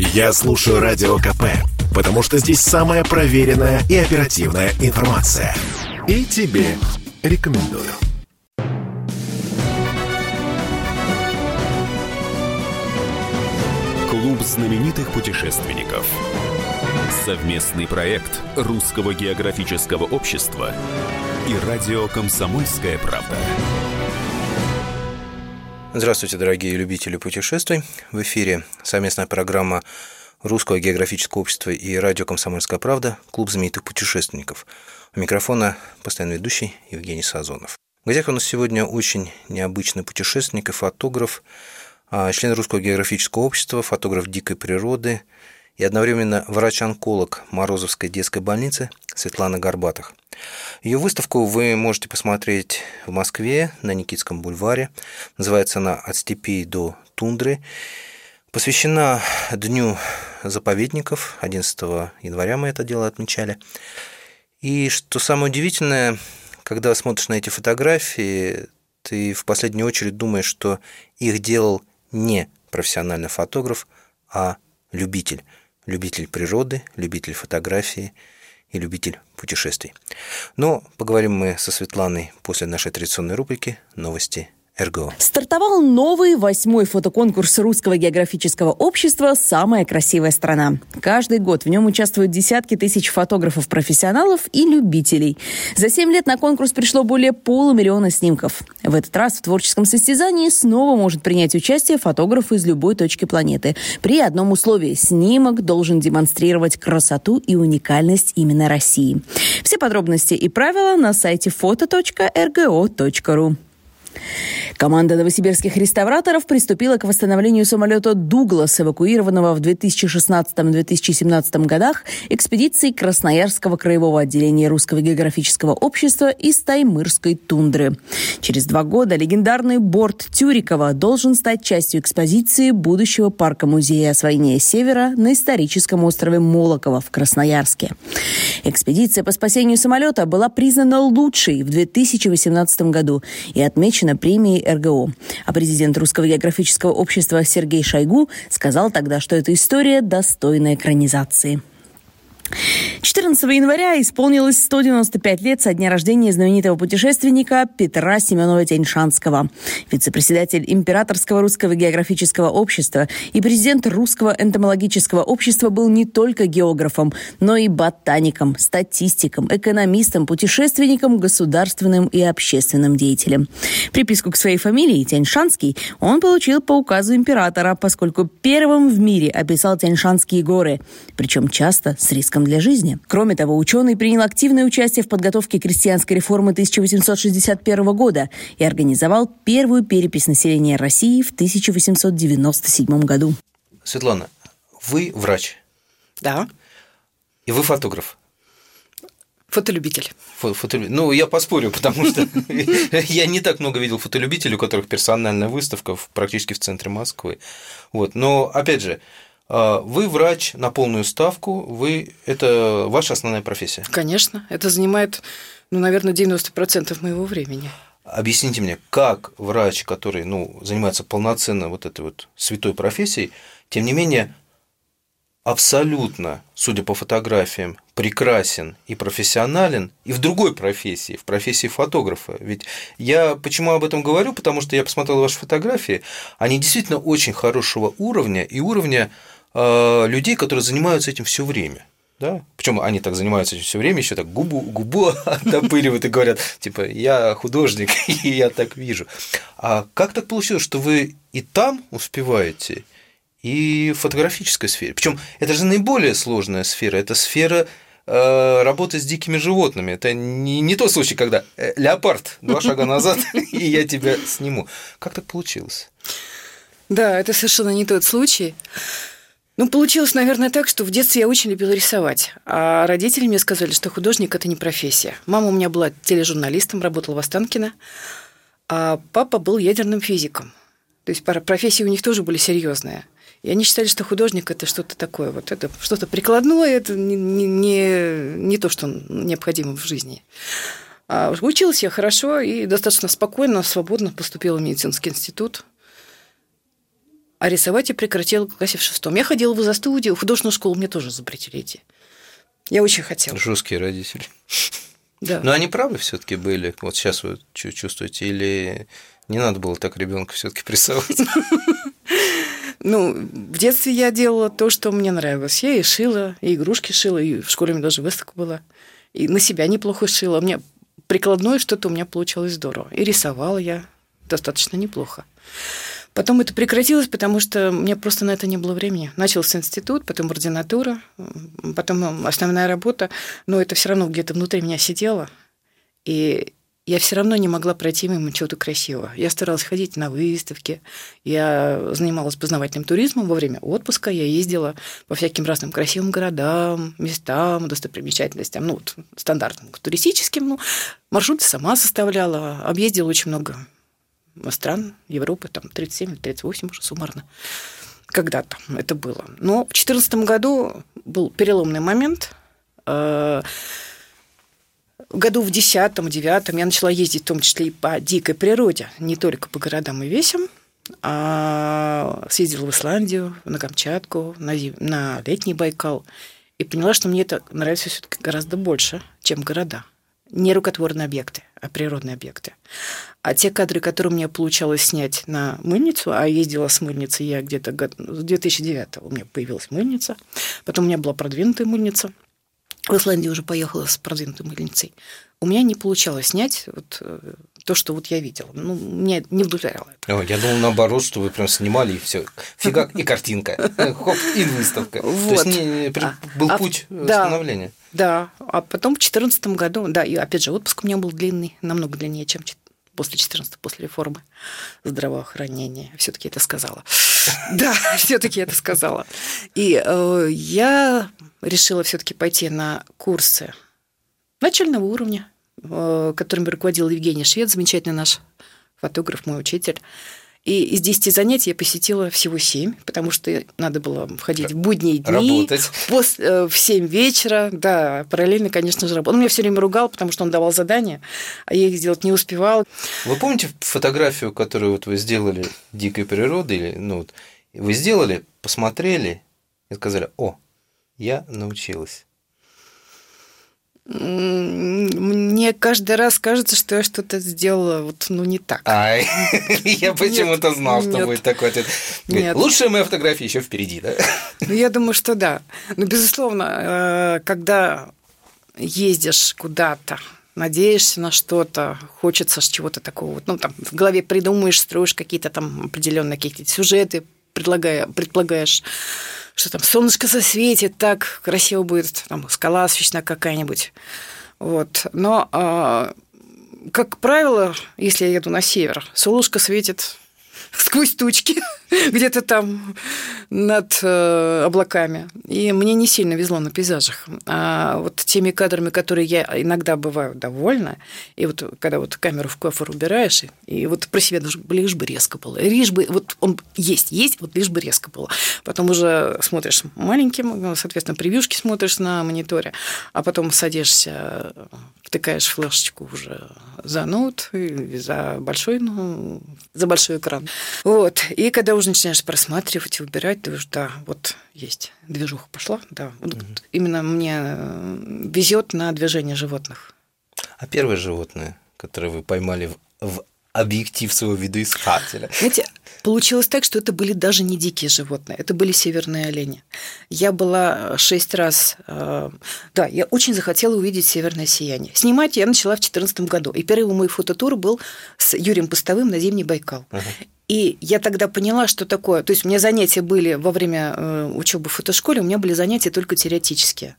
Я слушаю Радио КП, потому что здесь самая проверенная и оперативная информация. И тебе рекомендую. Клуб знаменитых путешественников. Совместный проект Русского географического общества и радио «Комсомольская правда». Здравствуйте, дорогие любители путешествий. В эфире совместная программа Русского географического общества и радио «Комсомольская правда» «Клуб знаменитых путешественников». У микрофона постоянный ведущий Евгений Сазонов. В гостях у нас сегодня очень необычный путешественник и фотограф, а, член Русского географического общества, фотограф дикой природы и одновременно врач-онколог Морозовской детской больницы Светлана Горбатых. Ее выставку вы можете посмотреть в Москве на Никитском бульваре. Называется она «От степей до тундры». Посвящена Дню заповедников. 11 января мы это дело отмечали. И что самое удивительное, когда смотришь на эти фотографии, ты в последнюю очередь думаешь, что их делал не профессиональный фотограф, а любитель. Любитель природы, любитель фотографии и любитель путешествий. Но поговорим мы со Светланой после нашей традиционной рубрики «Новости РГО. Стартовал новый восьмой фотоконкурс Русского географического общества «Самая красивая страна». Каждый год в нем участвуют десятки тысяч фотографов-профессионалов и любителей. За семь лет на конкурс пришло более полумиллиона снимков. В этот раз в творческом состязании снова может принять участие фотограф из любой точки планеты. При одном условии – снимок должен демонстрировать красоту и уникальность именно России. Все подробности и правила на сайте foto.rgo.ru. Команда новосибирских реставраторов приступила к восстановлению самолета «Дуглас», эвакуированного в 2016-2017 годах экспедицией Красноярского краевого отделения Русского географического общества из Таймырской тундры. Через два года легендарный борт Тюрикова должен стать частью экспозиции будущего парка-музея освоения Севера на историческом острове Молоково в Красноярске. Экспедиция по спасению самолета была признана лучшей в 2018 году и отмечена премией РГО. А президент Русского географического общества Сергей Шойгу сказал тогда, что эта история достойна экранизации. 14 января исполнилось 195 лет со дня рождения знаменитого путешественника Петра Семенова Тяньшанского. Вице-председатель Императорского русского географического общества и президент Русского энтомологического общества был не только географом, но и ботаником, статистиком, экономистом, путешественником, государственным и общественным деятелем. Приписку к своей фамилии Тяньшанский он получил по указу императора, поскольку первым в мире описал Тяньшанские горы, причем часто с риском риском для жизни. Кроме того, ученый принял активное участие в подготовке крестьянской реформы 1861 года и организовал первую перепись населения России в 1897 году. Светлана, вы врач. Да. И вы фотограф. Фотолюбитель. Фо фотолюбитель. Ну, я поспорю, потому что я не так много видел фотолюбителей, у которых персональная выставка практически в центре Москвы. Вот. Но, опять же, вы врач на полную ставку, вы это ваша основная профессия. Конечно, это занимает, ну, наверное, 90% моего времени. Объясните мне, как врач, который ну, занимается полноценно вот этой вот святой профессией, тем не менее абсолютно, судя по фотографиям, прекрасен и профессионален и в другой профессии, в профессии фотографа. Ведь я почему об этом говорю? Потому что я посмотрел ваши фотографии, они действительно очень хорошего уровня и уровня людей, которые занимаются этим все время. Да? Причем они так занимаются этим все время, еще так губу, губу оттопыривают и говорят, типа, я художник, и я так вижу. А как так получилось, что вы и там успеваете, и в фотографической сфере? Причем это же наиболее сложная сфера, это сфера э, работы с дикими животными. Это не, не тот случай, когда э, леопард, два шага назад, и я тебя сниму. Как так получилось? Да, это совершенно не тот случай. Ну, получилось, наверное, так, что в детстве я очень любила рисовать. А родители мне сказали, что художник – это не профессия. Мама у меня была тележурналистом, работала в Останкино, а папа был ядерным физиком. То есть профессии у них тоже были серьезные. И они считали, что художник – это что-то такое, вот это что-то прикладное, это не, не, не то, что необходимо в жизни. А училась я хорошо и достаточно спокойно, свободно поступила в медицинский институт – А рисовать я прекратила в классе в шестом. Я ходила в студию, в художественную школу мне тоже запретили идти. Я очень хотела. Жесткие родители. Да. Но они правы все-таки были. Вот сейчас вы чувствуете, или не надо было так ребенка все-таки прессовать? Ну, в детстве я делала то, что мне нравилось. Я и шила, и игрушки шила, и в школе у меня даже выставка была. И на себя неплохо шила. У меня прикладное что-то у меня получалось здорово. И рисовала я достаточно неплохо. Потом это прекратилось, потому что мне просто на это не было времени. Начался институт, потом ординатура, потом основная работа, но это все равно где-то внутри меня сидело. И я все равно не могла пройти мимо чего-то красивого. Я старалась ходить на выставки, я занималась познавательным туризмом во время отпуска, я ездила по всяким разным красивым городам, местам, достопримечательностям, ну, вот, стандартным туристическим, ну, маршруты сама составляла, объездила очень много стран Европы, там 37 или 38 уже суммарно. Когда-то это было. Но в 2014 году был переломный момент. Э, году в 10-9 я начала ездить в том числе и по дикой природе, не только по городам и весям. А съездила в Исландию, на Камчатку, на, на летний Байкал. И поняла, что мне это нравится все-таки гораздо больше, чем города. Не рукотворные объекты, а природные объекты. А те кадры, которые мне получалось снять на мыльницу, а ездила с мыльницей я где-то с 2009 у меня появилась мыльница, потом у меня была продвинутая мыльница, в Исландии уже поехала с продвинутой мыльницей. У меня не получалось снять вот э, то, что вот я видела. Ну, меня не удовлетворяло это. О, я думал, наоборот, что вы прям снимали и все. Фига, и картинка. Хоп, и выставка. Вот. То есть не, а, был а, путь да, становления. Да, а потом в 2014 году, да, и опять же, отпуск у меня был длинный, намного длиннее, чем после 14 после реформы здравоохранения. Все-таки это сказала. Да, все-таки это сказала. И э, я решила все-таки пойти на курсы начального уровня, э, которыми руководил Евгений Швед, замечательный наш фотограф, мой учитель. И из 10 занятий я посетила всего 7, потому что надо было входить в будние дни. Работать. После, э, в 7 вечера, да, параллельно, конечно же, работал. Он меня все время ругал, потому что он давал задания, а я их сделать не успевала. Вы помните фотографию, которую вот вы сделали дикой природы, или, ну, вот, вы сделали, посмотрели и сказали, о, я научилась? Мне каждый раз кажется, что я что-то сделала вот, ну, не так. Ай, я почему-то знал, что будет такой ответ. Лучшая моя фотография еще впереди, да? Ну, я думаю, что да. Ну, безусловно, э, когда ездишь куда-то, надеешься на что-то, хочется чего-то такого, вот, ну, там, в голове придумаешь, строишь какие-то там определенные какие-то сюжеты, предлагая, предполагаешь что там солнышко засветит, так красиво будет, там скала освещена какая-нибудь. Вот. Но, а, как правило, если я еду на север, солнышко светит сквозь тучки, где-то там над э, облаками. И мне не сильно везло на пейзажах. А вот теми кадрами, которые я иногда бываю довольна, и вот когда вот камеру в кофр убираешь, и, и вот про себя даже лишь бы резко было. Лишь бы, вот он есть, есть, вот лишь бы резко было. Потом уже смотришь маленьким, соответственно, превьюшки смотришь на мониторе, а потом садишься втыкаешь флешечку уже за ноут, за большой, ну, за большой экран. Вот. И когда уже начинаешь просматривать и выбирать, ты уже, да, вот есть движуха пошла, да. Вот угу. Именно мне э, везет на движение животных. А первое животное, которое вы поймали в, в объектив своего видоискателя. Знаете, получилось так, что это были даже не дикие животные, это были северные олени. Я была шесть раз... Э, да, я очень захотела увидеть северное сияние. Снимать я начала в 2014 году. И первый мой фототур был с Юрием Постовым на Зимний Байкал. Uh-huh. И я тогда поняла, что такое. То есть у меня занятия были во время э, учебы в фотошколе, у меня были занятия только теоретические.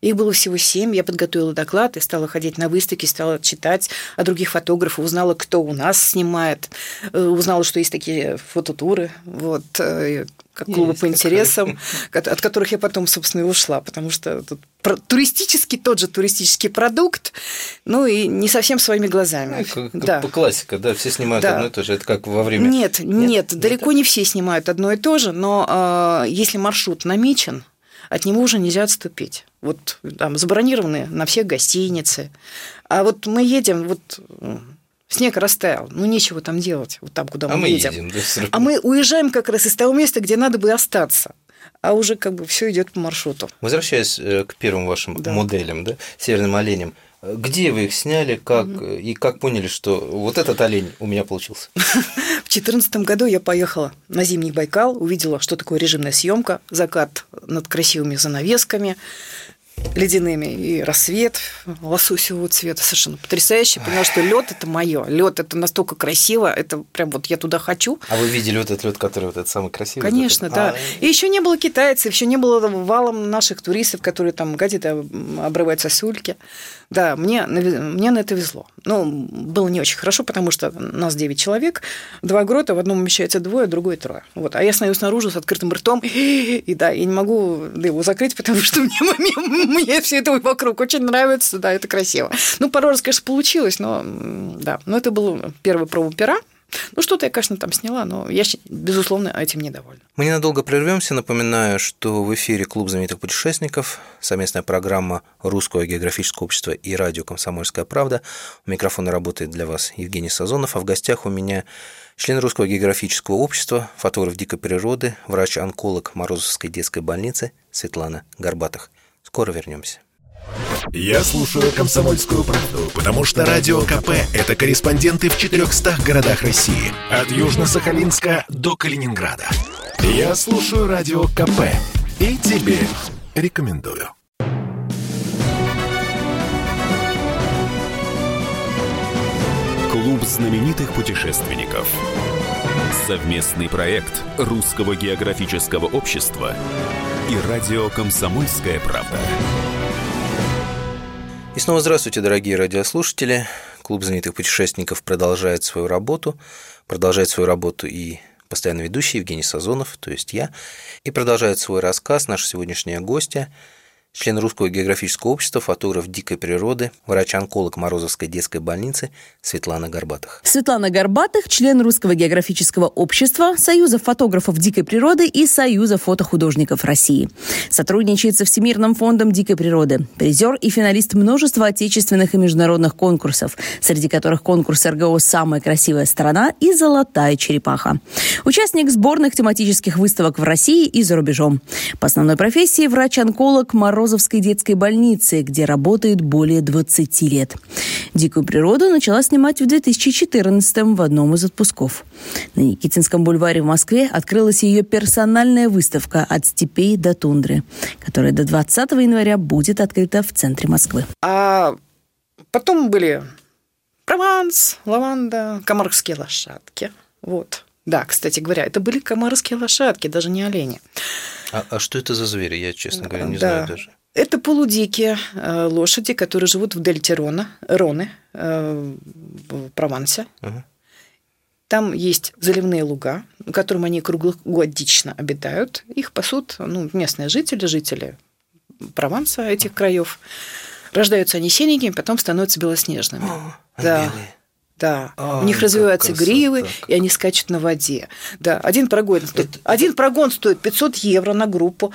Их было всего семь. Я подготовила доклад и стала ходить на выставки, стала читать о других фотографах, узнала, кто у нас снимает, э, узнала, что есть такие фототуры, вот, э, как клубы есть по интересам, такое. от которых я потом, собственно, и ушла, потому что тут туристический, тот же туристический продукт, ну и не совсем своими глазами. Ну, как, да. По классика, да, все снимают да. одно и то же, это как во время... Нет, нет, нет далеко не все снимают одно и то же, но э, если маршрут намечен, от него уже нельзя отступить. Вот там забронированы на все гостиницы. А вот мы едем, вот снег растаял, ну нечего там делать, вот там, куда А мы, мы едем. едем. да. А мы уезжаем как раз из того места, где надо бы остаться. А уже как бы все идет по маршруту. Возвращаясь э, к первым вашим Да. моделям, да, северным оленям, где вы их сняли, как э, и как поняли, что вот этот олень у меня получился? В 2014 году я поехала на зимний Байкал, увидела, что такое режимная съемка, закат над красивыми занавесками ледяными и рассвет лососевого цвета совершенно потрясающе. Поняла, что лед это мое, лед это настолько красиво, это прям вот я туда хочу. А вы видели вот этот лед, который вот этот самый красивый? Конечно, этот? да. А, И еще не было китайцев, еще не было валом наших туристов, которые там гадят, обрывают сосульки. Да, мне, мне на это везло. Ну, было не очень хорошо, потому что нас 9 человек, два грота, в одном умещается двое, другой трое. Вот. А я стою снаружи с открытым ртом, и да, я не могу его закрыть, потому что мне, мне, мне все это вокруг очень нравится, да, это красиво. Ну, пару раз, конечно, получилось, но да, но это был первый проба пера. Ну, что-то я, конечно, там сняла, но я, безусловно, этим недовольна. Мы ненадолго прервемся. Напоминаю, что в эфире Клуб знаменитых путешественников, совместная программа Русского географического общества и радио «Комсомольская правда». У микрофона работает для вас Евгений Сазонов, а в гостях у меня член Русского географического общества, фотограф дикой природы, врач-онколог Морозовской детской больницы Светлана Горбатых. Скоро вернемся. Я слушаю «Комсомольскую правду», потому что «Радио КП» — это корреспонденты в 400 городах России. От Южно-Сахалинска до Калининграда. Я слушаю «Радио КП» и тебе рекомендую. Клуб знаменитых путешественников. Совместный проект Русского географического общества и радио «Комсомольская правда». И снова здравствуйте, дорогие радиослушатели. Клуб знаменитых путешественников продолжает свою работу. Продолжает свою работу и постоянно ведущий Евгений Сазонов, то есть я. И продолжает свой рассказ наша сегодняшняя гостья, член Русского географического общества, фотограф дикой природы, врач-онколог Морозовской детской больницы Светлана Горбатых. Светлана Горбатых, член Русского географического общества, Союза фотографов дикой природы и Союза фотохудожников России. Сотрудничает со Всемирным фондом дикой природы. Призер и финалист множества отечественных и международных конкурсов, среди которых конкурс РГО «Самая красивая страна» и «Золотая черепаха». Участник сборных тематических выставок в России и за рубежом. По основной профессии врач-онколог Морозовской детской больницы, где работает более 20 лет. Дикую природу начала снимать в 2014 в одном из отпусков. На Никитинском бульваре в Москве открылась ее персональная выставка «От степей до тундры», которая до 20 января будет открыта в центре Москвы. А потом были Прованс, лаванда, комаровские лошадки. Вот. Да, кстати говоря, это были комаровские лошадки, даже не олени. А, а что это за звери? Я, честно говоря, не Да. знаю даже. Это полудикие э, лошади, которые живут в дельте Рона, Роны, э, в Провансе. Ага. Там есть заливные луга, на котором они круглогодично обитают. Их пасут ну, местные жители, жители Прованса этих краев. Рождаются они синенькими, потом становятся белоснежными. А Да. белые? Да, Ай, у них развиваются красота, гривы, и они скачут на воде. Да, один прогон, стоит, один прогон стоит 500 евро на группу.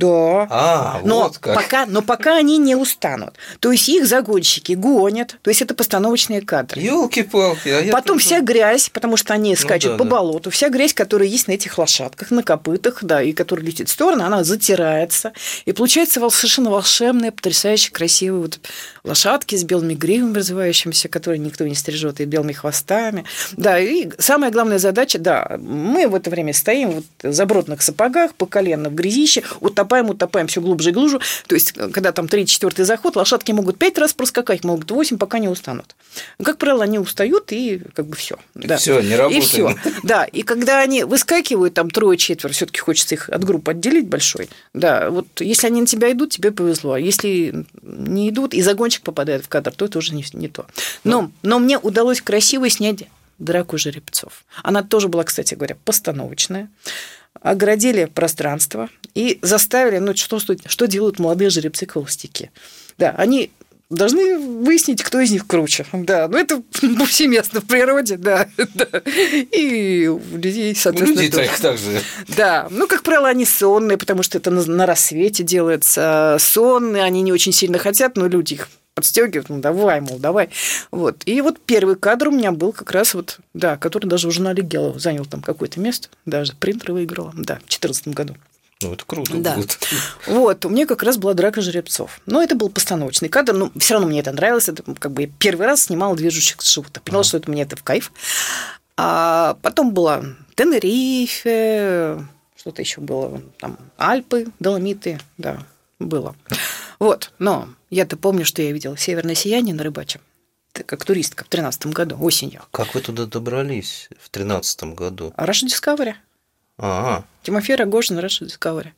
Да. А, но, вот как. Пока, но пока они не устанут. То есть их загонщики гонят, то есть это постановочные кадры. Елки-палки. а Потом тоже- вся грязь, потому что они скачут да, по да. болоту, вся грязь, которая есть на этих лошадках, на копытах, да, и которая летит в сторону, она затирается. И получается совершенно волшебные, потрясающе красивые вот лошадки с белыми гривами развивающимися, которые никто не стрижет, и белыми хвостами. Да, и самая главная задача, да, мы в это время стоим вот в забротных сапогах, по колено в грязище, утопаем, утопаем все глубже и глубже. То есть, когда там третий, четвертый заход, лошадки могут пять раз проскакать, могут восемь, пока не устанут. Ну, Как правило, они устают и как бы все. Да. Всё, не И работаем. все. Да, и когда они выскакивают, там трое-четверо, все-таки хочется их от группы отделить большой. Да, вот если они на тебя идут, тебе повезло. А если не идут, и загонщик попадает в кадр, то это уже не, не то. Но, но мне удалось красиво снять драку жеребцов. Она тоже была, кстати говоря, постановочная. Оградили пространство и заставили, ну, что, что, делают молодые жеребцы-холостяки. Да, они должны выяснить, кто из них круче. Да, ну это повсеместно в природе, да. да. И у людей, У соответственно, людей тоже. так, так же. Да, ну, как правило, они сонные, потому что это на, на рассвете делается. Сонные, они не очень сильно хотят, но люди их подстегивают, ну давай, мол, давай. Вот. И вот первый кадр у меня был как раз вот, да, который даже в журнале Гелов занял там какое-то место, даже принтер выиграла, да, в 2014 году. Ну, это круто Да. будет. Вот, у меня как раз была драка жеребцов. Но это был постановочный кадр, но все равно мне это нравилось. Это как бы я первый раз снимала движущихся животных. Поняла, что это мне это в кайф. А потом была Тенерифе, что-то еще было, там Альпы, Доломиты, да, было. Вот, но я-то помню, что я видела «Северное сияние» на рыбаче, как туристка в 2013 году, осенью. Как вы туда добрались в тринадцатом году? А Russia Discovery. А, Тимофей Рогожин, Russia Discovery.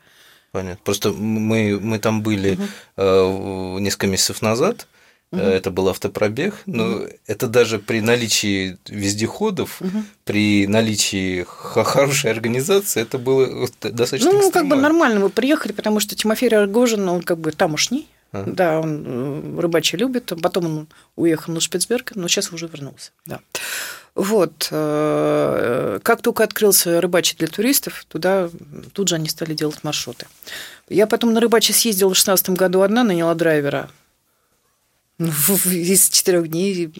понятно. Просто мы, мы там были э, несколько месяцев назад. Э, Это был автопробег, но это даже при наличии вездеходов, при наличии хорошей организации, это было достаточно Ну, как бы экстремально. нормально мы приехали, потому что Тимофей Рогожин, он как бы тамошний, А. да, он э, рыбачий любит, потом он уехал на Шпицберг, но сейчас уже вернулся, да. Вот, э, как только открылся рыбачий для туристов, туда тут же они стали делать маршруты. Я потом на рыбачий съездила в 16 году одна, наняла драйвера. Из четырех дней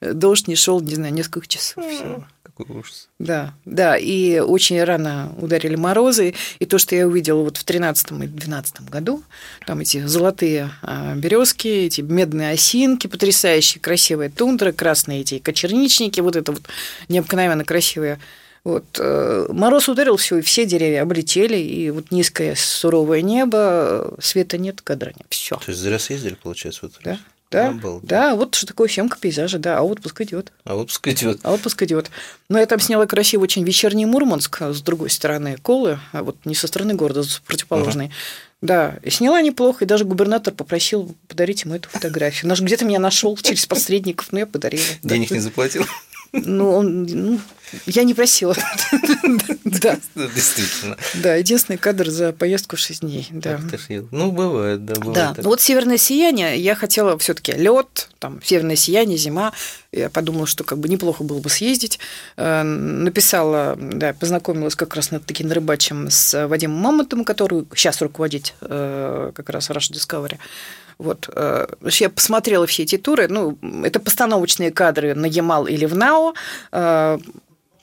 дождь не шел, не знаю, несколько часов. всего. Какой ужас. Да, да, и очень рано ударили морозы, и то, что я увидела вот в 13 и 12 году, там эти золотые березки, эти медные осинки, потрясающие, красивые тундры, красные эти кочерничники, вот это вот необыкновенно красивые. Вот, э, мороз ударил все, и все деревья облетели, и вот низкое суровое небо, э, света нет, кадра нет, все. То есть зря съездили, получается, в этот Да, раз? да, да, вот что такое съемка пейзажа, да, а отпуск идет. А вот пускай идет. А отпуск идет. Но я там сняла красиво очень вечерний Мурманск с другой стороны Колы, а вот не со стороны города, с противоположной. Да, и сняла неплохо, и даже губернатор попросил подарить ему эту фотографию. Наш где-то меня нашел через посредников, но я подарила. Да. Денег не заплатил? Ну, он, ну, я не просила. Да, Да, Действительно. да, единственный кадр за поездку в 6 дней. Да. Ну, бывает, да, бывает. Да, ну вот северное сияние, я хотела все-таки лед, там северное сияние, зима. Я подумала, что как бы неплохо было бы съездить. Э, Написала, да, познакомилась как раз над таким рыбачем с Вадимом Мамонтом, который сейчас руководит э, как раз Rush Discovery. Вот. э, значит, Я посмотрела все эти туры. Ну, это постановочные кадры на Ямал или в Нао. э,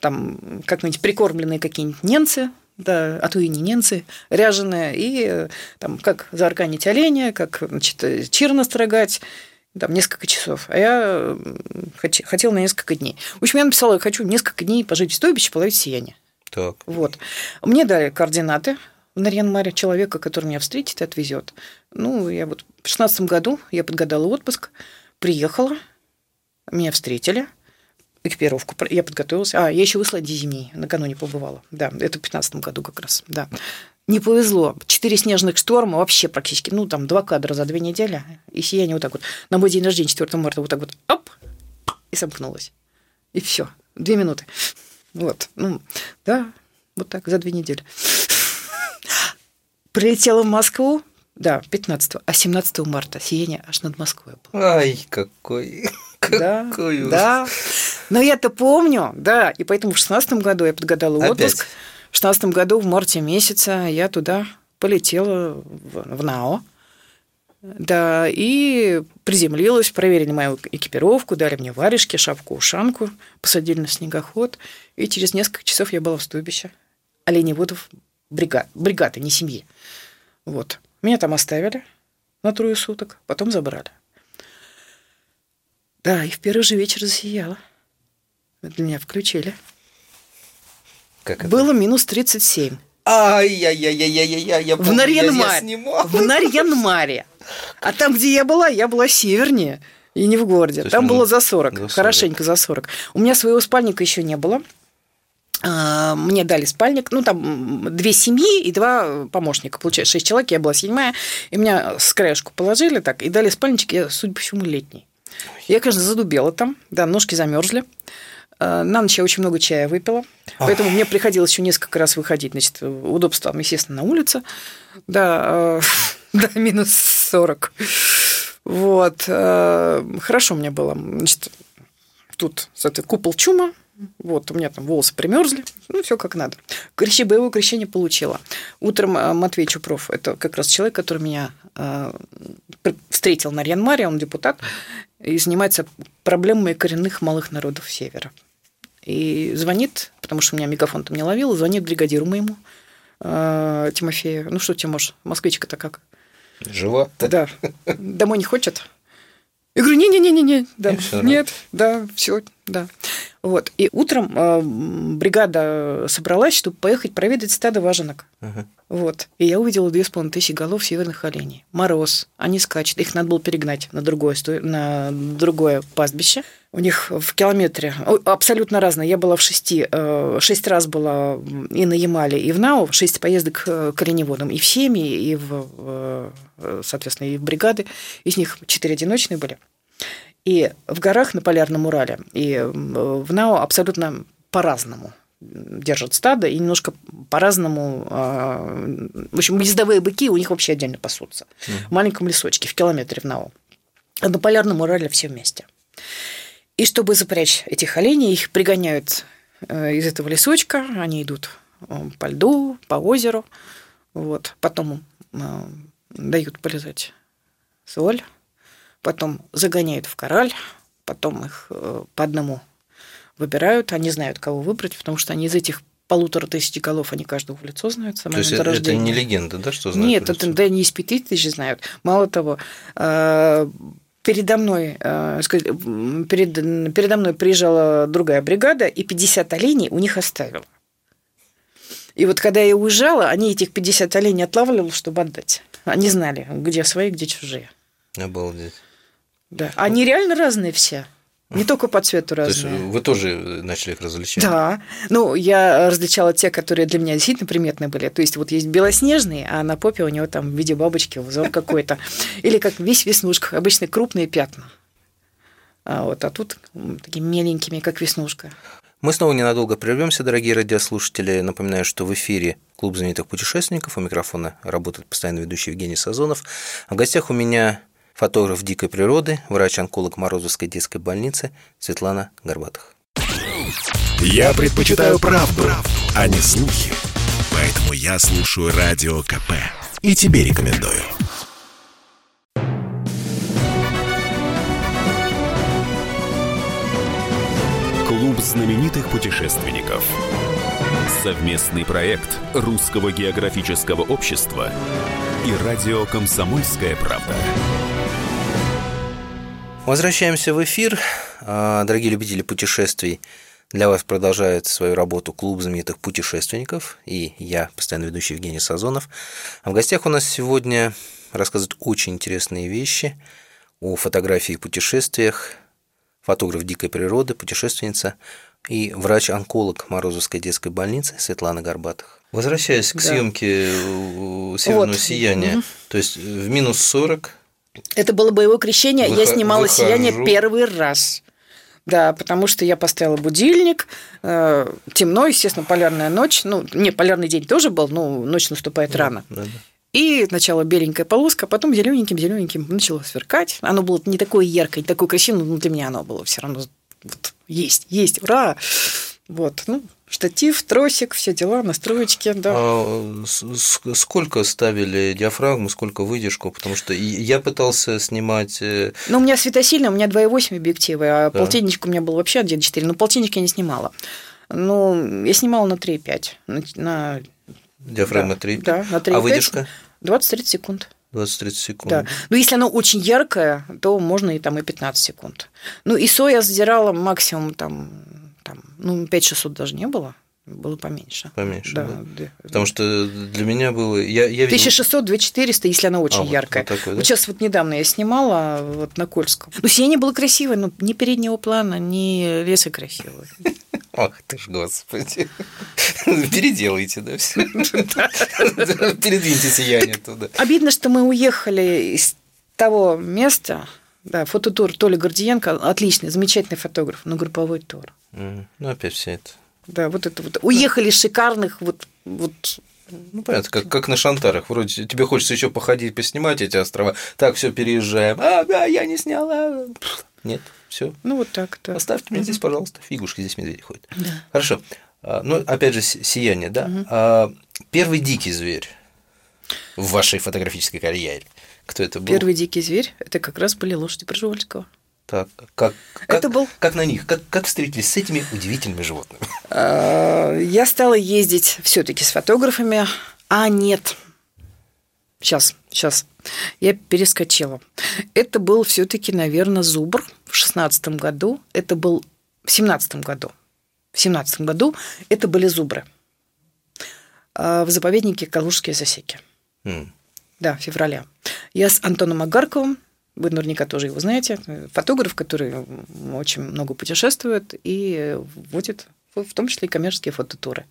Там как-нибудь прикормленные какие-нибудь ненцы, да, а то и не ненцы, ряженые, и э, там как заарканить оленя, как значит, э, чир настрогать, там несколько часов. А я хотела на несколько дней. В общем, я написала, я хочу несколько дней пожить в стойбище, половить сияние. Так. Вот. Мне дали координаты в Нарьян-Маре человека, который меня встретит и отвезет. Ну, я вот в шестнадцатом году я подгадала отпуск, приехала, меня встретили, экипировку, я подготовилась. А, я еще в Исландии зимней, накануне побывала. Да, это в пятнадцатом году как раз, да. Не повезло. Четыре снежных шторма вообще практически, ну, там, два кадра за две недели, и сияние вот так вот. На мой день рождения, 4 марта, вот так вот, оп, и сомкнулось. И все. Две минуты. Вот. Ну, да, вот так, за две недели. Прилетела в Москву, да, 15 а 17 марта сияние аж над Москвой было. Ай, какой. Да, Какой ужас. да. Но я-то помню, да, и поэтому в 16 году я подгадала Опять? отпуск. В 16 году в марте месяца я туда полетела в, в НАО. Да, и приземлилась, проверили мою экипировку, дали мне варежки, шапку-ушанку, посадили на снегоход, и через несколько часов я была в стойбище оленеводов бригад, бригады, не семьи. Вот. Меня там оставили на трое суток, потом забрали. Да, и в первый же вечер засияло. Для меня включили. Как это? Было минус 37. Ай-яй-яй-яй-яй-яй, я В Нарьян-Маре. В Нарьян-Маре. А там, где я была, я была севернее и не в городе. Есть, Там ну, было за 40, за 40. хорошенько за 40. У меня своего спальника еще не было. А, Мне дали спальник, ну, там две семьи и два помощника. Получается, шесть человек, я была седьмая. И меня с краешку положили так, и дали спальничек, я, судя по всему, летний. Я, конечно, задубела там, да, ножки замерзли. А, На ночь я очень много чая выпила, поэтому мне приходилось еще несколько раз выходить. Значит, удобство естественно, на улице. Да, э, да, минус 40. Вот. Хорошо мне было. Значит, тут, кстати, купол чума, Вот, у меня там волосы примерзли, ну, все как надо. Крещи, боевое крещение получила. Утром э, Матвей Чупров, это как раз человек, который меня э, встретил на Рьянмаре, он депутат, и занимается проблемами коренных малых народов Севера. И звонит, потому что у меня мегафон там не ловил, звонит бригадиру моему, э, Тимофею. Ну, что, Тимош, москвичка-то как? Жива? Да. Домой не хочет? Я говорю, не-не-не-не, да, нет, да, все, да. Вот. И утром э, бригада собралась, чтобы поехать проведать стадо важенок. Uh-huh. Вот. И я увидела две с половиной тысячи голов северных оленей. Мороз, они скачут. Их надо было перегнать на другое, на другое пастбище. У них в километре абсолютно разные. Я была в шести, э, шесть раз была и на Ямале, и в Нау, шесть поездок к оленеводам, и в семьи, и в, соответственно, и в бригады. Из них четыре одиночные были. И в горах на Полярном Урале, и в НАО абсолютно по-разному держат стадо, и немножко по-разному... А, в общем, ездовые быки у них вообще отдельно пасутся. Mm. В маленьком лесочке, в километре в НАО. А на Полярном Урале все вместе. И чтобы запрячь этих оленей, их пригоняют э, из этого лесочка, они идут э, по льду, по озеру, вот. потом э, дают полезать соль, потом загоняют в кораль, потом их э, по одному выбирают, они знают, кого выбрать, потому что они из этих полутора тысяч голов, они каждого в лицо знают. То есть это, это не легенда, да, что знают? Нет, это да, не из пяти тысяч знают. Мало того, э, передо мной, э, перед, передо мной приезжала другая бригада, и 50 оленей у них оставила. И вот когда я уезжала, они этих 50 оленей отлавливали, чтобы отдать. Они знали, где свои, где чужие. Обалдеть. Да. Они реально разные все. Не только по цвету разные. То есть вы тоже начали их различать? Да. Ну, я различала те, которые для меня действительно приметные были. То есть вот есть белоснежный, а на попе у него там в виде бабочки узор какой-то. Или как весь веснушка. Обычно крупные пятна. А, вот, а тут такими меленькими, как веснушка. Мы снова ненадолго прервемся, дорогие радиослушатели. Напоминаю, что в эфире Клуб знаменитых путешественников. У микрофона работает постоянно ведущий Евгений Сазонов. А в гостях у меня фотограф дикой природы, врач-онколог Морозовской детской больницы Светлана Горбатых. Я предпочитаю правду, а не слухи. Поэтому я слушаю Радио КП. И тебе рекомендую. Клуб знаменитых путешественников. Совместный проект Русского географического общества и радио «Комсомольская правда». Возвращаемся в эфир. А, дорогие любители путешествий, для вас продолжает свою работу клуб знаменитых путешественников и я, постоянно ведущий Евгений Сазонов. А в гостях у нас сегодня рассказывают очень интересные вещи о фотографии и путешествиях, фотограф дикой природы, путешественница и врач-онколог Морозовской детской больницы Светлана Горбатых. Возвращаясь к да. съемке «Северного вот. сияния», то есть в минус 40 это было боевое крещение. Выход, я снимала выхожу. сияние первый раз. Да, потому что я поставила будильник, э, темно, естественно, полярная ночь. Ну, не, полярный день тоже был, но ночь наступает да, рано. Да, да. И сначала беленькая полоска, потом зелененьким, зелененьким начало сверкать. Оно было не такое яркое, не такое красивое, но для меня оно было все равно вот, есть, есть, ура! Вот, ну, штатив, тросик, все дела, настроечки, да. А сколько ставили диафрагму, сколько выдержку? Потому что я пытался снимать... Э, ну, у меня светосильно, у меня 2,8 объективы, а да. полтинничек у меня был вообще 1,4, но полтинничек я не снимала. Ну, я снимала на 3,5. На... Диафрагма да, 3,5? Да, на 3,5. А выдержка? 20-30 секунд. 20-30 секунд. Да. Но если оно очень яркое, то можно и там и 15 секунд. Ну, и ISO я задирала максимум там там, ну, 5-600 даже не было, было поменьше. Поменьше, да. да. да. Потому что для меня было... Я, я видел... 1600, 2400, если она очень а, яркая. Вот, такой, да? вот сейчас вот недавно я снимала вот на Кольском. Ну, сияние было красивое, но ни переднего плана, ни леса красивый. Ах ты ж, господи. Переделайте, да, все. Передвиньте сияние туда. Обидно, что мы уехали из того места, да, фототур Толя Гордиенко, отличный, замечательный фотограф, но групповой тур. Mm. Ну, опять все это. Да, вот это вот. Уехали шикарных вот, вот ну, понятно, как, как на Шантарах. Вроде тебе хочется еще походить, поснимать эти острова. Так, все переезжаем. А, да, я не сняла. Нет, Все. Ну, вот так, да. Оставьте меня здесь, пожалуйста. Фигушки, здесь медведи ходят. Да. Хорошо. А, Ну, опять же, с- сияние, да. А, Первый дикий зверь в вашей фотографической карьере. Кто это был? Первый дикий зверь – это как раз были лошади Пржевальского. Так, как, как, Это был- как на них, как, как встретились с этими удивительными животными? А, Я стала ездить все-таки с фотографами, а нет. Сейчас, сейчас. Я перескочила. Это был все-таки, наверное, зубр в шестнадцатом году. Это был в семнадцатом году. В семнадцатом году это были зубры А, в заповеднике Калужские засеки. М. Да, в феврале. Я с Антоном Агарковым, вы наверняка тоже его знаете, фотограф, который очень много путешествует и водит в том числе и коммерческие фототуры.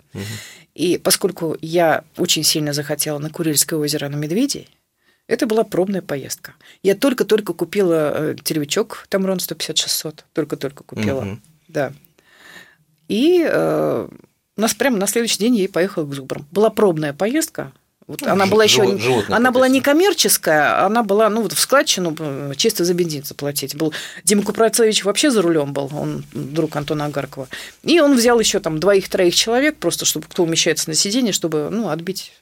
И поскольку я очень сильно захотела на Курильское озеро на Медведей, это была пробная поездка. Я только-только купила э, телевичок Тамрон 150-600, только-только купила. Мгм. Да. И э, у нас прямо на следующий день я и поехала к зубрам. Была пробная поездка. Вот Ну, она была еще, она была не коммерческая, она была, ну, вот в складчину э, чисто за бензин заплатить. Был Дима Купрацевич вообще за рулем был, он друг Антона Агаркова. И он взял еще там двоих-троих человек, просто чтобы кто умещается на сиденье, чтобы, ну, отбить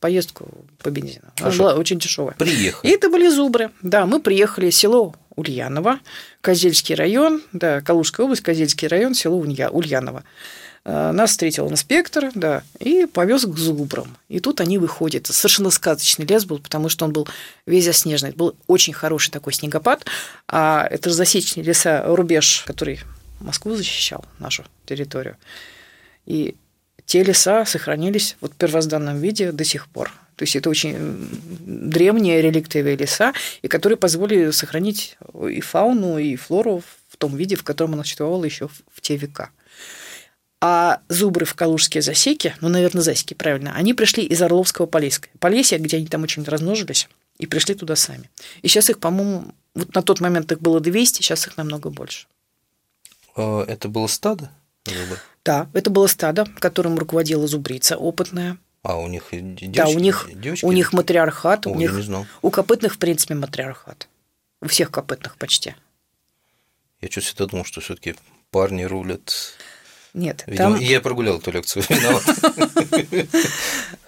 поездку по бензину. Она Хорошо. была очень дешевая. Приехали. И это были зубры. Да, мы приехали в село Ульяново, Козельский район, да, Калужская область, Козельский район, село Улья- Ульяново. Э, Нас встретил инспектор, да, и повез к зубрам. И тут они выходят. Совершенно сказочный лес был, потому что он был весь заснеженный. Это был очень хороший такой снегопад. А это же засечные леса, рубеж, который Москву защищал, нашу территорию. И те леса сохранились вот в первозданном виде до сих пор. То есть это очень древние реликтовые леса, и которые позволили сохранить и фауну, и флору в том виде, в котором она существовала еще в те века. А зубры в калужские засеки, ну, наверное, засеки, правильно, они пришли из Орловского Полесья, Полесья, где они там очень размножились, и пришли туда сами. И сейчас их, по-моему, вот на тот момент их было 200, сейчас их намного больше. Э, Это было стадо? зубр? Да, это было стадо, которым руководила зубрица опытная. А, у них и д- да, у девочки- них, девочки у них матриархат, О, у них не знал. у копытных, в принципе, матриархат. У всех копытных почти. Я что всегда думал, что все-таки парни рулят. Нет, Видимо, там, я прогулял эту лекцию.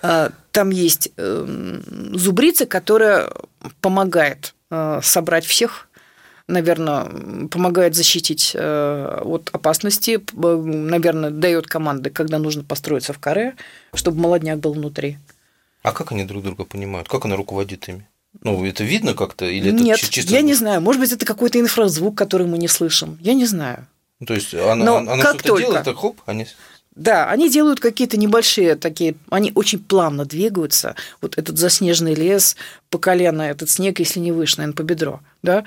А, там есть эм, зубрица, которая помогает э, собрать всех, наверное, помогает защитить э, от опасности, наверное, дает команды, когда нужно построиться в каре, чтобы молодняк был внутри. А как они друг друга понимают? Как она руководит ими? Ну, это видно как-то? Или это Нет, чи- чисто... я не знаю. Может быть, это какой-то инфразвук, который мы не слышим. Я не знаю. Ну, То есть она, Но она как что-то только- делает, так хоп, они... Да, они делают какие-то небольшие такие, они очень плавно двигаются. Вот этот заснеженный лес по колено, этот снег, если не выше, наверное, по бедро, да.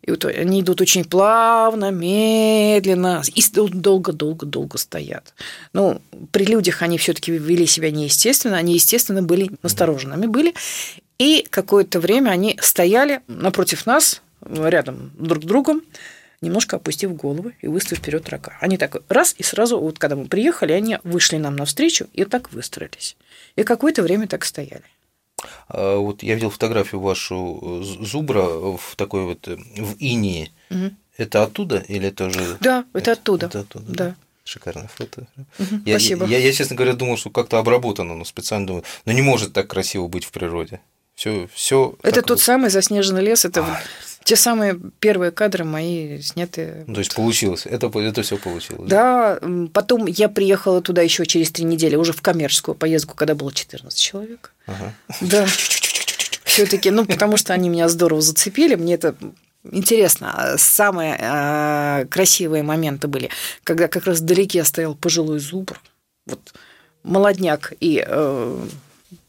И вот они идут очень плавно, медленно, и долго-долго-долго стоят. Ну, при людях они все-таки вели себя неестественно, они, естественно, были настороженными были. И какое-то время они стояли напротив нас, рядом друг с другом, немножко опустив головы и выставив вперед рога. Они так раз и сразу, вот когда мы приехали, они вышли нам навстречу и так выстроились. И какое-то время так стояли. А Вот я видел фотографию вашу э, зубра в такой вот э, в инии. Мгм. Это оттуда или это уже? Да, это оттуда. Это оттуда. Да. Шикарное фото. Мгм, Я, спасибо. Я, я, честно говоря, думал, что как-то обработано, но специально думаю, ну не может так красиво быть в природе. Все, все. Это тот самый заснеженный лес, это А. те самые первые кадры мои снятые. То есть получилось. Это, это все получилось. Да, м, потом я приехала туда еще через три недели, уже в коммерческую поездку, когда было 14 человек. Ага. Да. Все-таки, ну, потому что они меня здорово зацепили. Мне это интересно. А Самые э, красивые моменты были, когда как раз вдалеке стоял пожилой зубр. Вот молодняк и э,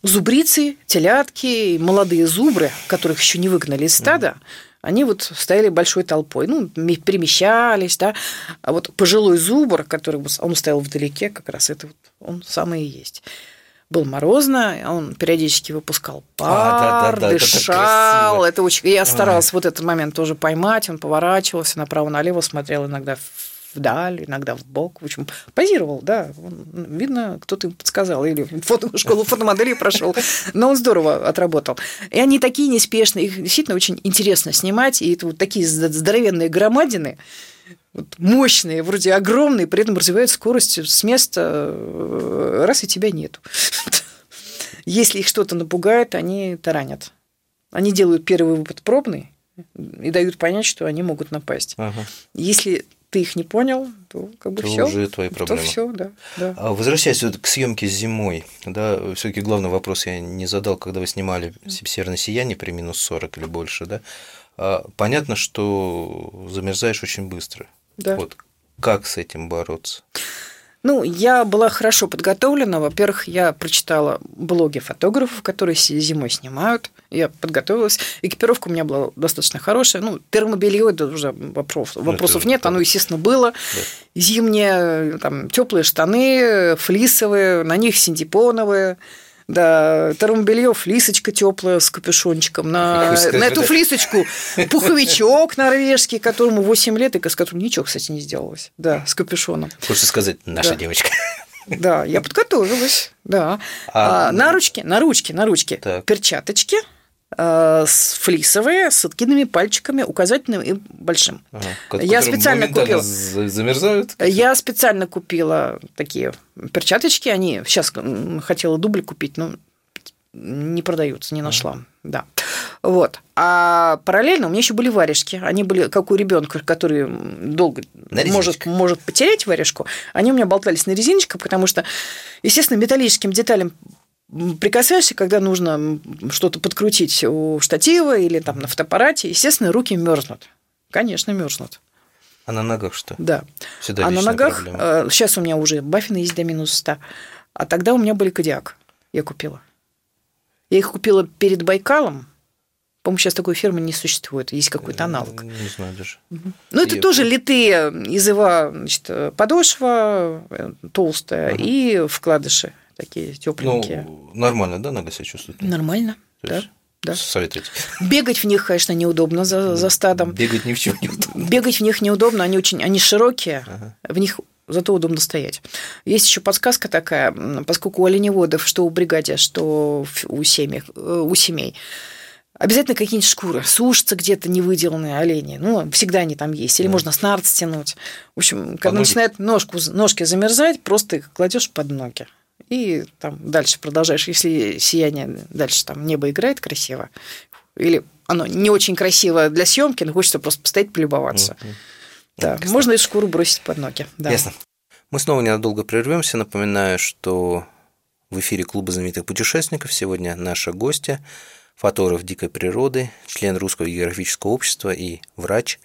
зубрицы, телятки, и молодые зубры, которых еще не выгнали из стада, они вот стояли большой толпой, ну, перемещались, да. А вот пожилой зубр, который он стоял вдалеке, как раз это вот он самый и есть. Было морозно, он периодически выпускал А, пар, да-да-да, это так дышал. красиво. Это очень... Я старалась вот этот момент тоже поймать. Он поворачивался направо-налево, смотрел иногда вдаль, иногда в бок. В общем, позировал, да. Он, видно, кто-то им подсказал. Или фото, школу фотомодели прошел. Но он здорово отработал. И они такие неспешные. Их действительно очень интересно снимать. И это вот такие здоровенные громадины, вот мощные, вроде огромные, при этом развивают скорость с места, э, раз и тебя нету. Если их что-то напугает, они таранят. Они делают первый выпад пробный и дают понять, что они могут напасть. Ага. Если ты их не понял, то как бы все. уже твои проблемы. То все, да, да. А возвращаясь вот к съемке зимой, да, все-таки главный вопрос я не задал, когда вы снимали «Северное сияние» при минус 40 или больше, да, а понятно, что замерзаешь очень быстро. Да. Вот как с этим бороться? Ну, я была хорошо подготовлена. Во-первых, я прочитала блоги фотографов, которые зимой снимают. Я подготовилась. Экипировка у меня была достаточно хорошая. Ну, термобелье это уже вопрос, вопросов нет. Оно, естественно, было. Да. Зимние, там, теплые штаны, флисовые, на них синтепоновые. Да, термобелье, флисочка теплая с капюшончиком. На, на эту флисочку пуховичок норвежский, которому 8 лет, и с которым ничего, кстати, не сделалось. Да, с капюшоном. Хочется сказать, наша да. девочка. Да, я подготовилась, да. А, а, на ручки, на ручки, на ручки. Так. Перчаточки, флисовые с откидными пальчиками, указательным и большим. Ага, я специально купила. Замерзают. Я специально купила такие перчаточки. Они сейчас хотела дубль купить, но не продаются, не нашла. Ага. Да. Вот. А параллельно у меня еще были варежки. Они были как у ребенка, который долго может, может потерять варежку. Они у меня болтались на резиночках, потому что, естественно, металлическим деталям прикасаешься, когда нужно что-то подкрутить у штатива или там на фотоаппарате, естественно, руки мерзнут. Конечно, мерзнут. А на ногах что? Да. Всегда а на ногах проблема. сейчас э, у меня уже баффины есть до минус 100, а тогда у меня были кодиак. Я купила. Я их купила перед Байкалом. По-моему, сейчас такой фирмы не существует. Есть какой-то аналог. Не знаю даже. Ну, это и... тоже литые из ива значит, подошва э, толстая угу. и вкладыши такие тепленькие. Ну, нормально, да, нога себя чувствует? Нормально, да. Да. Советуете. Бегать в них, конечно, неудобно за, за стадом. Бегать ни в чем неудобно. Бегать в них неудобно, они очень они широкие, ага. в них зато удобно стоять. Есть еще подсказка такая, поскольку у оленеводов, что у бригаде, что у семей, э, у семей Обязательно какие-нибудь шкуры. Сушатся где-то невыделанные олени. Ну, всегда они там есть. Или да. можно снарт стянуть. В общем, когда начинает ножку, ножки замерзать, просто их кладешь под ноги и там дальше продолжаешь. Если сияние дальше там небо играет красиво, или оно не очень красиво для съемки, но хочется просто постоять, полюбоваться. Mm-hmm. Да, Ясно. можно и шкуру бросить под ноги. Да. Ясно. Мы снова ненадолго прервемся. Напоминаю, что в эфире Клуба знаменитых путешественников сегодня наша гостья, фотограф дикой природы, член Русского географического общества и врач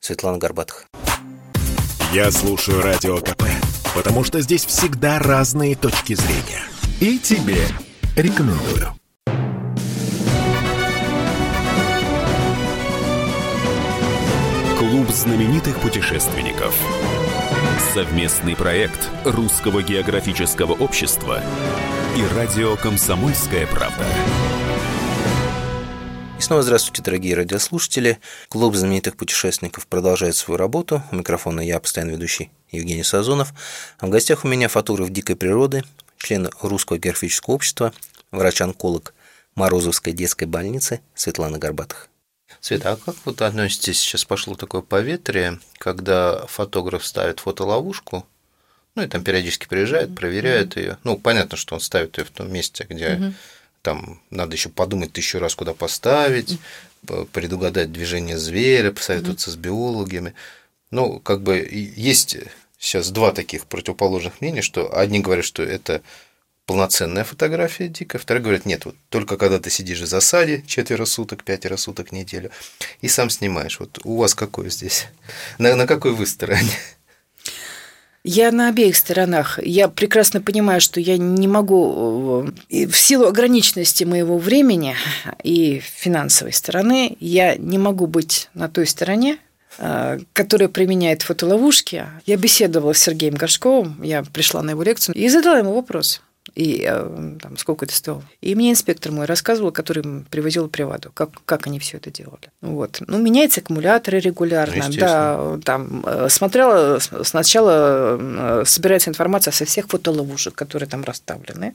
Светлана Горбатых. Я слушаю Радио КП потому что здесь всегда разные точки зрения. И тебе рекомендую. Клуб знаменитых путешественников. Совместный проект Русского географического общества и радио «Комсомольская правда». И снова здравствуйте, дорогие радиослушатели. Клуб знаменитых путешественников продолжает свою работу. У микрофона я, постоянно ведущий Евгений Сазонов. А в гостях у меня фотограф дикой природы, член Русского географического общества, врач-онколог Морозовской детской больницы Светлана Горбатых. Света, а как вот относитесь, сейчас пошло такое поветрие, когда фотограф ставит фотоловушку, ну и там периодически приезжает, проверяет mm-hmm. ее. Ну, понятно, что он ставит ее в том месте, где mm-hmm там надо еще подумать тысячу раз, куда поставить, предугадать движение зверя, посоветоваться с биологами. Ну, как бы есть сейчас два таких противоположных мнения, что одни говорят, что это полноценная фотография дикая, вторые говорят, нет, вот только когда ты сидишь в засаде четверо суток, пятеро суток неделю, и сам снимаешь. Вот у вас какой здесь? На, на какой вы стороне? Я на обеих сторонах. Я прекрасно понимаю, что я не могу, э, в силу ограниченности моего времени и финансовой стороны, я не могу быть на той стороне, э, которая применяет фотоловушки. Я беседовала с Сергеем Горшковым, я пришла на его лекцию и задала ему вопрос. И э, там, сколько это стоило. И мне инспектор мой рассказывал, который привозил приваду, как, как они все это делали. Вот. Ну, меняются аккумуляторы регулярно. Ну, да, там э, смотрела, сначала э, собирается информация со всех фотоловушек, которые там расставлены.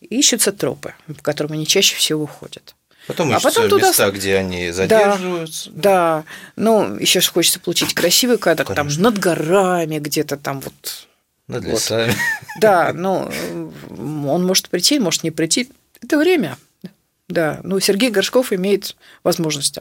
Ищутся тропы, по которым они чаще всего ходят. Потом а потом туда... места, где они задерживаются. Да, да. ну еще же хочется получить красивый кадр, Конечно. там над горами где-то там вот над лесами. Да, ну, он может прийти, может не прийти. Это время. Да, ну, Сергей Горшков имеет возможность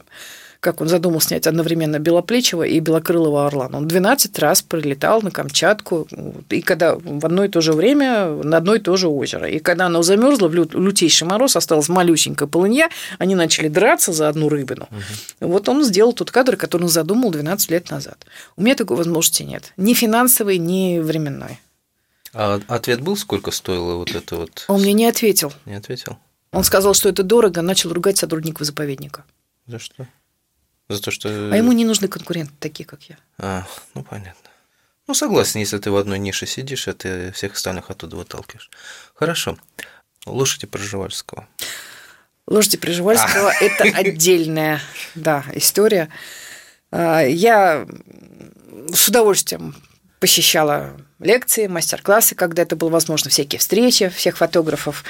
как он задумал снять одновременно Белоплечего и Белокрылого Орла. Он 12 раз прилетал на Камчатку, и когда в одно и то же время на одно и то же озеро. И когда оно замерзло, в лютейший мороз, осталась малюсенькая полынья, они начали драться за одну рыбину. Угу. Вот он сделал тот кадр, который он задумал 12 лет назад. У меня такой возможности нет. Ни финансовой, ни временной. А ответ был, сколько стоило вот это вот? Он мне не ответил. Не ответил? Он сказал, что это дорого, начал ругать сотрудников заповедника. За что? За то, что... А ему не нужны конкуренты такие, как я. А, ну понятно. Ну, согласен, если ты в одной нише сидишь, а ты всех остальных оттуда выталкиваешь. Хорошо. Лошади Пржевальского. Лошади Пржевальского а. – это отдельная да, история. А, я с удовольствием посещала лекции, мастер-классы, когда это было возможно, всякие встречи всех фотографов.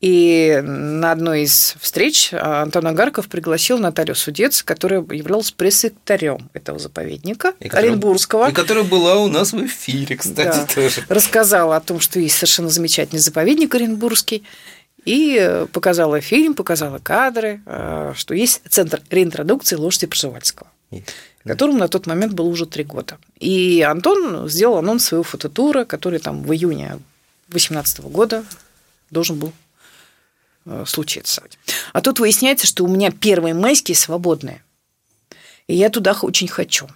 И на одной из встреч Антон Агарков пригласил Наталью Судец, которая являлась пресс-секретарем этого заповедника и Оренбургского. И которая была у нас в эфире, кстати, да. тоже. Рассказала о том, что есть совершенно замечательный заповедник Оренбургский. И показала фильм, показала кадры, э, что есть центр реинтродукции лошади Пржевальского которому на тот момент было уже три года. И Антон сделал анонс своего фототура, который там в июне 2018 года должен был случиться. А тут выясняется, что у меня первые майские свободные. И я туда очень хочу.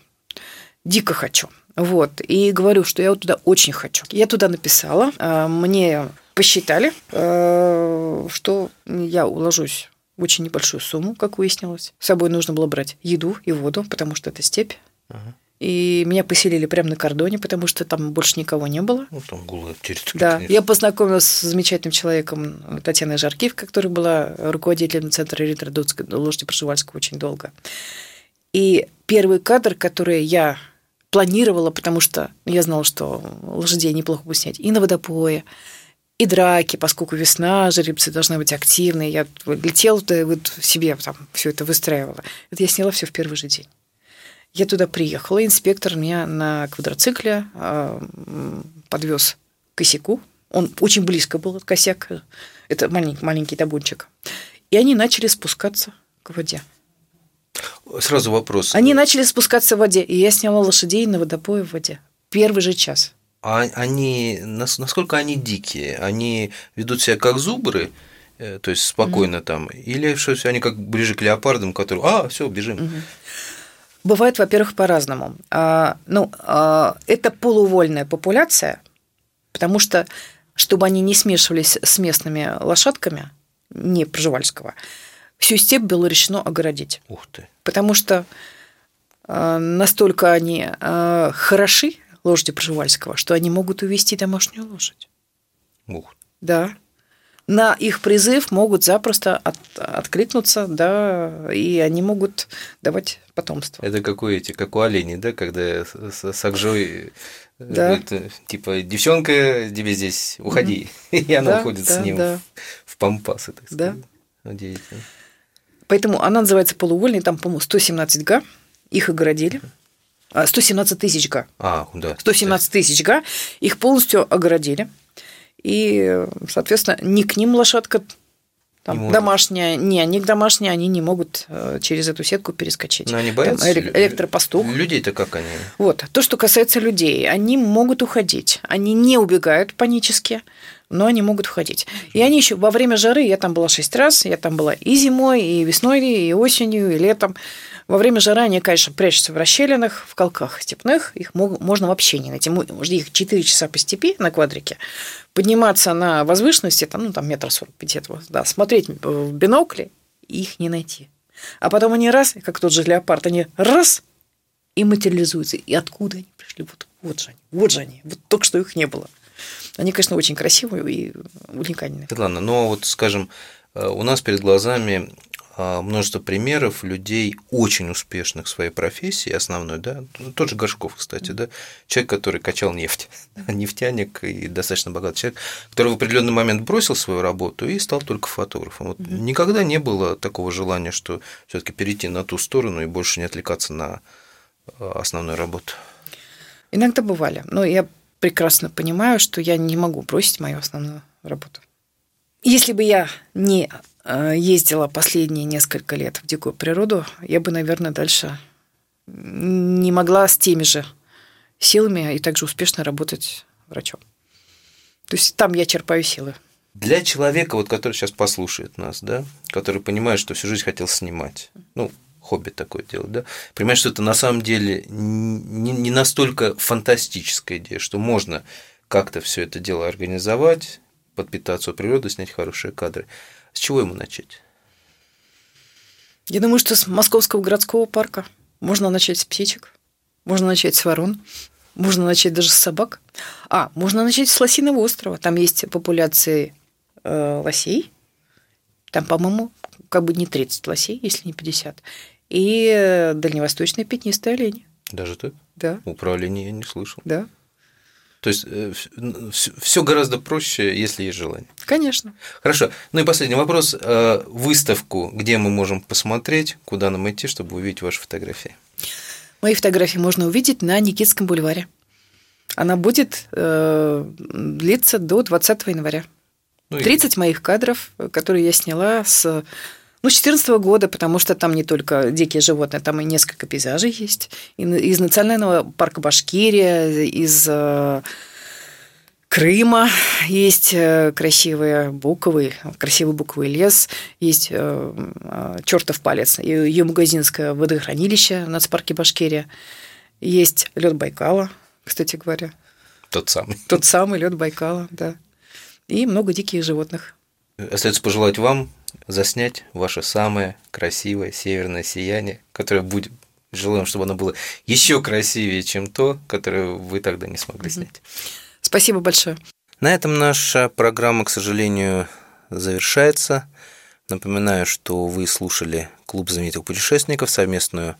Дико хочу. Вот. И говорю, что я вот туда очень хочу. Я туда написала. А мне посчитали, э, что я уложусь очень небольшую сумму, как выяснилось. С собой нужно было брать еду и воду, потому что это степь. Ага. И меня поселили прямо на кордоне, потому что там больше никого не было. Ну, там голая территория. Да, конечно. я познакомилась с замечательным человеком Татьяной Жаркив, которая была руководителем Центра реинтродукции лошади Прошивальского очень долго. И первый кадр, который я планировала, потому что я знала, что лошадей неплохо бы снять, и на водопое, и драки, поскольку весна, жеребцы должны быть активные. Я летела туда, вот себе там все это выстраивала. Это я сняла все в первый же день. Я туда приехала, инспектор меня на квадроцикле а, подвез к косяку. Он очень близко был от косяка. Это маленький, маленький табунчик. И они начали спускаться к воде. Сразу вопрос. Они начали спускаться в воде, и я сняла лошадей на водопое в воде. Первый же час. А они, насколько они дикие? Они ведут себя как зубры, э, то есть спокойно mm там, или что они как ближе к леопардам, которые, а, все, бежим. mm Бывает, во-первых, по-разному. А, ну, а, это полувольная популяция, потому что, чтобы они не смешивались с местными лошадками, не Пржевальского, всю степь было решено огородить. Ух ты. Потому что а, настолько они а, хороши, лошади Пржевальского, что они могут увести домашнюю лошадь. Ух. Да. На их призыв могут запросто от, откликнуться, да, и они могут давать потомство. Это как у эти, как у оленей, да, когда с, с Акжой э, да. это, типа, девчонка, тебе здесь, уходи. Угу. И она да, уходит да, с ним да. в, пампасы, так сказать. Да. Удивительно. Поэтому она называется полувольной, там, по-моему, 117 га, их огородили. 117 а, тысяч га. А, да. 117 тысяч га. Их полностью огородили. И, соответственно, ни к ним лошадка там, не домашняя, не, они домашние, они не могут э, через эту сетку перескочить. Но они боятся. Там, электропастух. Людей-то как они? Вот. То, что касается людей, они могут уходить. Они не убегают панически, но они могут уходить. И они еще во время жары, я там была шесть раз, я там была и зимой, и весной, и осенью, и летом. Во время жары они, конечно, прячутся в расщелинах, в колках степных. Их можно вообще не найти. Их 4 часа по степи на квадрике, подниматься на возвышенности, там, ну, там метр сорок пять этого, да, смотреть в бинокли, их не найти. А потом они раз, как тот же леопард, они раз и материализуются. И откуда они пришли? Вот, вот же они, вот же они. Вот только что их не было. Они, конечно, очень красивые и уникальные. Светлана, но вот, скажем, э, у нас перед глазами а, множество примеров людей очень успешных в своей профессии основной, да, ну, тот же Горшков, кстати, да, человек, который качал нефть, нефтяник и достаточно богатый человек, который в определенный момент бросил свою работу и стал только фотографом. Вот mm-hmm. Никогда не было такого желания, что все-таки перейти на ту сторону и больше не отвлекаться на а, основную работу. Иногда бывали, но я прекрасно понимаю, что я не могу бросить мою основную работу. Если бы я не ездила последние несколько лет в дикую природу, я бы, наверное, дальше не могла с теми же силами и также успешно работать врачом. То есть там я черпаю силы. Для человека, вот, который сейчас послушает нас, да, который понимает, что всю жизнь хотел снимать, ну, хобби такое делать, да, понимает, что это на самом деле не, не настолько фантастическая идея, что можно как-то все это дело организовать, подпитаться у природы, снять хорошие кадры. С чего ему начать? Я думаю, что с Московского городского парка. Можно начать с птичек, можно начать с ворон, можно начать даже с собак. А, можно начать с Лосиного острова. Там есть популяции э, лосей. Там, по-моему, как бы не 30 лосей, если не 50. И дальневосточные пятнистые олени. Даже так? Да. Управление я не слышал. Да. То есть все э, гораздо проще, если есть желание. Конечно. Хорошо. Ну и последний вопрос. Э, выставку, где мы можем посмотреть, куда нам идти, чтобы увидеть ваши фотографии? Мои фотографии можно увидеть на Никитском бульваре. Она будет э, длиться до 20 января. Ну, 30 и... моих кадров, которые я сняла с ну, с 2014 года, потому что там не только дикие животные, там и несколько пейзажей есть. Из Национального парка Башкирия, из э, Крыма есть э, красивые буковый, красивый буковый лес, есть э, чертов палец, ее магазинское водохранилище в нацпарке Башкирия, есть лед Байкала, кстати говоря. Тот самый. Тот самый лед Байкала, да. И много диких животных. Остается пожелать вам заснять ваше самое красивое северное сияние, которое будет желаем, чтобы оно было еще красивее, чем то, которое вы тогда не смогли снять. Спасибо большое. На этом наша программа, к сожалению, завершается. Напоминаю, что вы слушали Клуб знаменитых путешественников, совместную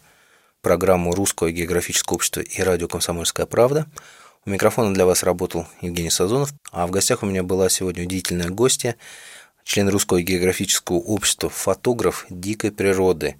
программу Русского географического общества и радио «Комсомольская правда». У микрофона для вас работал Евгений Сазонов, а в гостях у меня была сегодня удивительная гостья – член Русского географического общества, фотограф дикой природы,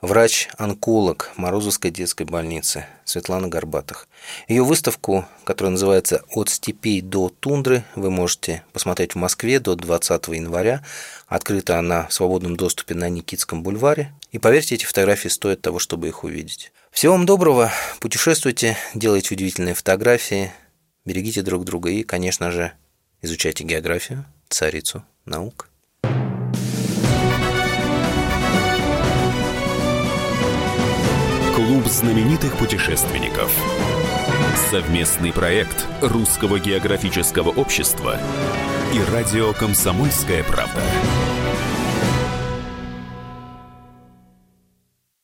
врач-онколог Морозовской детской больницы Светлана Горбатых. Ее выставку, которая называется «От степей до тундры», вы можете посмотреть в Москве до 20 января. Открыта она в свободном доступе на Никитском бульваре. И поверьте, эти фотографии стоят того, чтобы их увидеть. Всего вам доброго, путешествуйте, делайте удивительные фотографии, берегите друг друга и, конечно же, изучайте географию, царицу наук. Клуб знаменитых путешественников. Совместный проект Русского географического общества и радио «Комсомольская правда».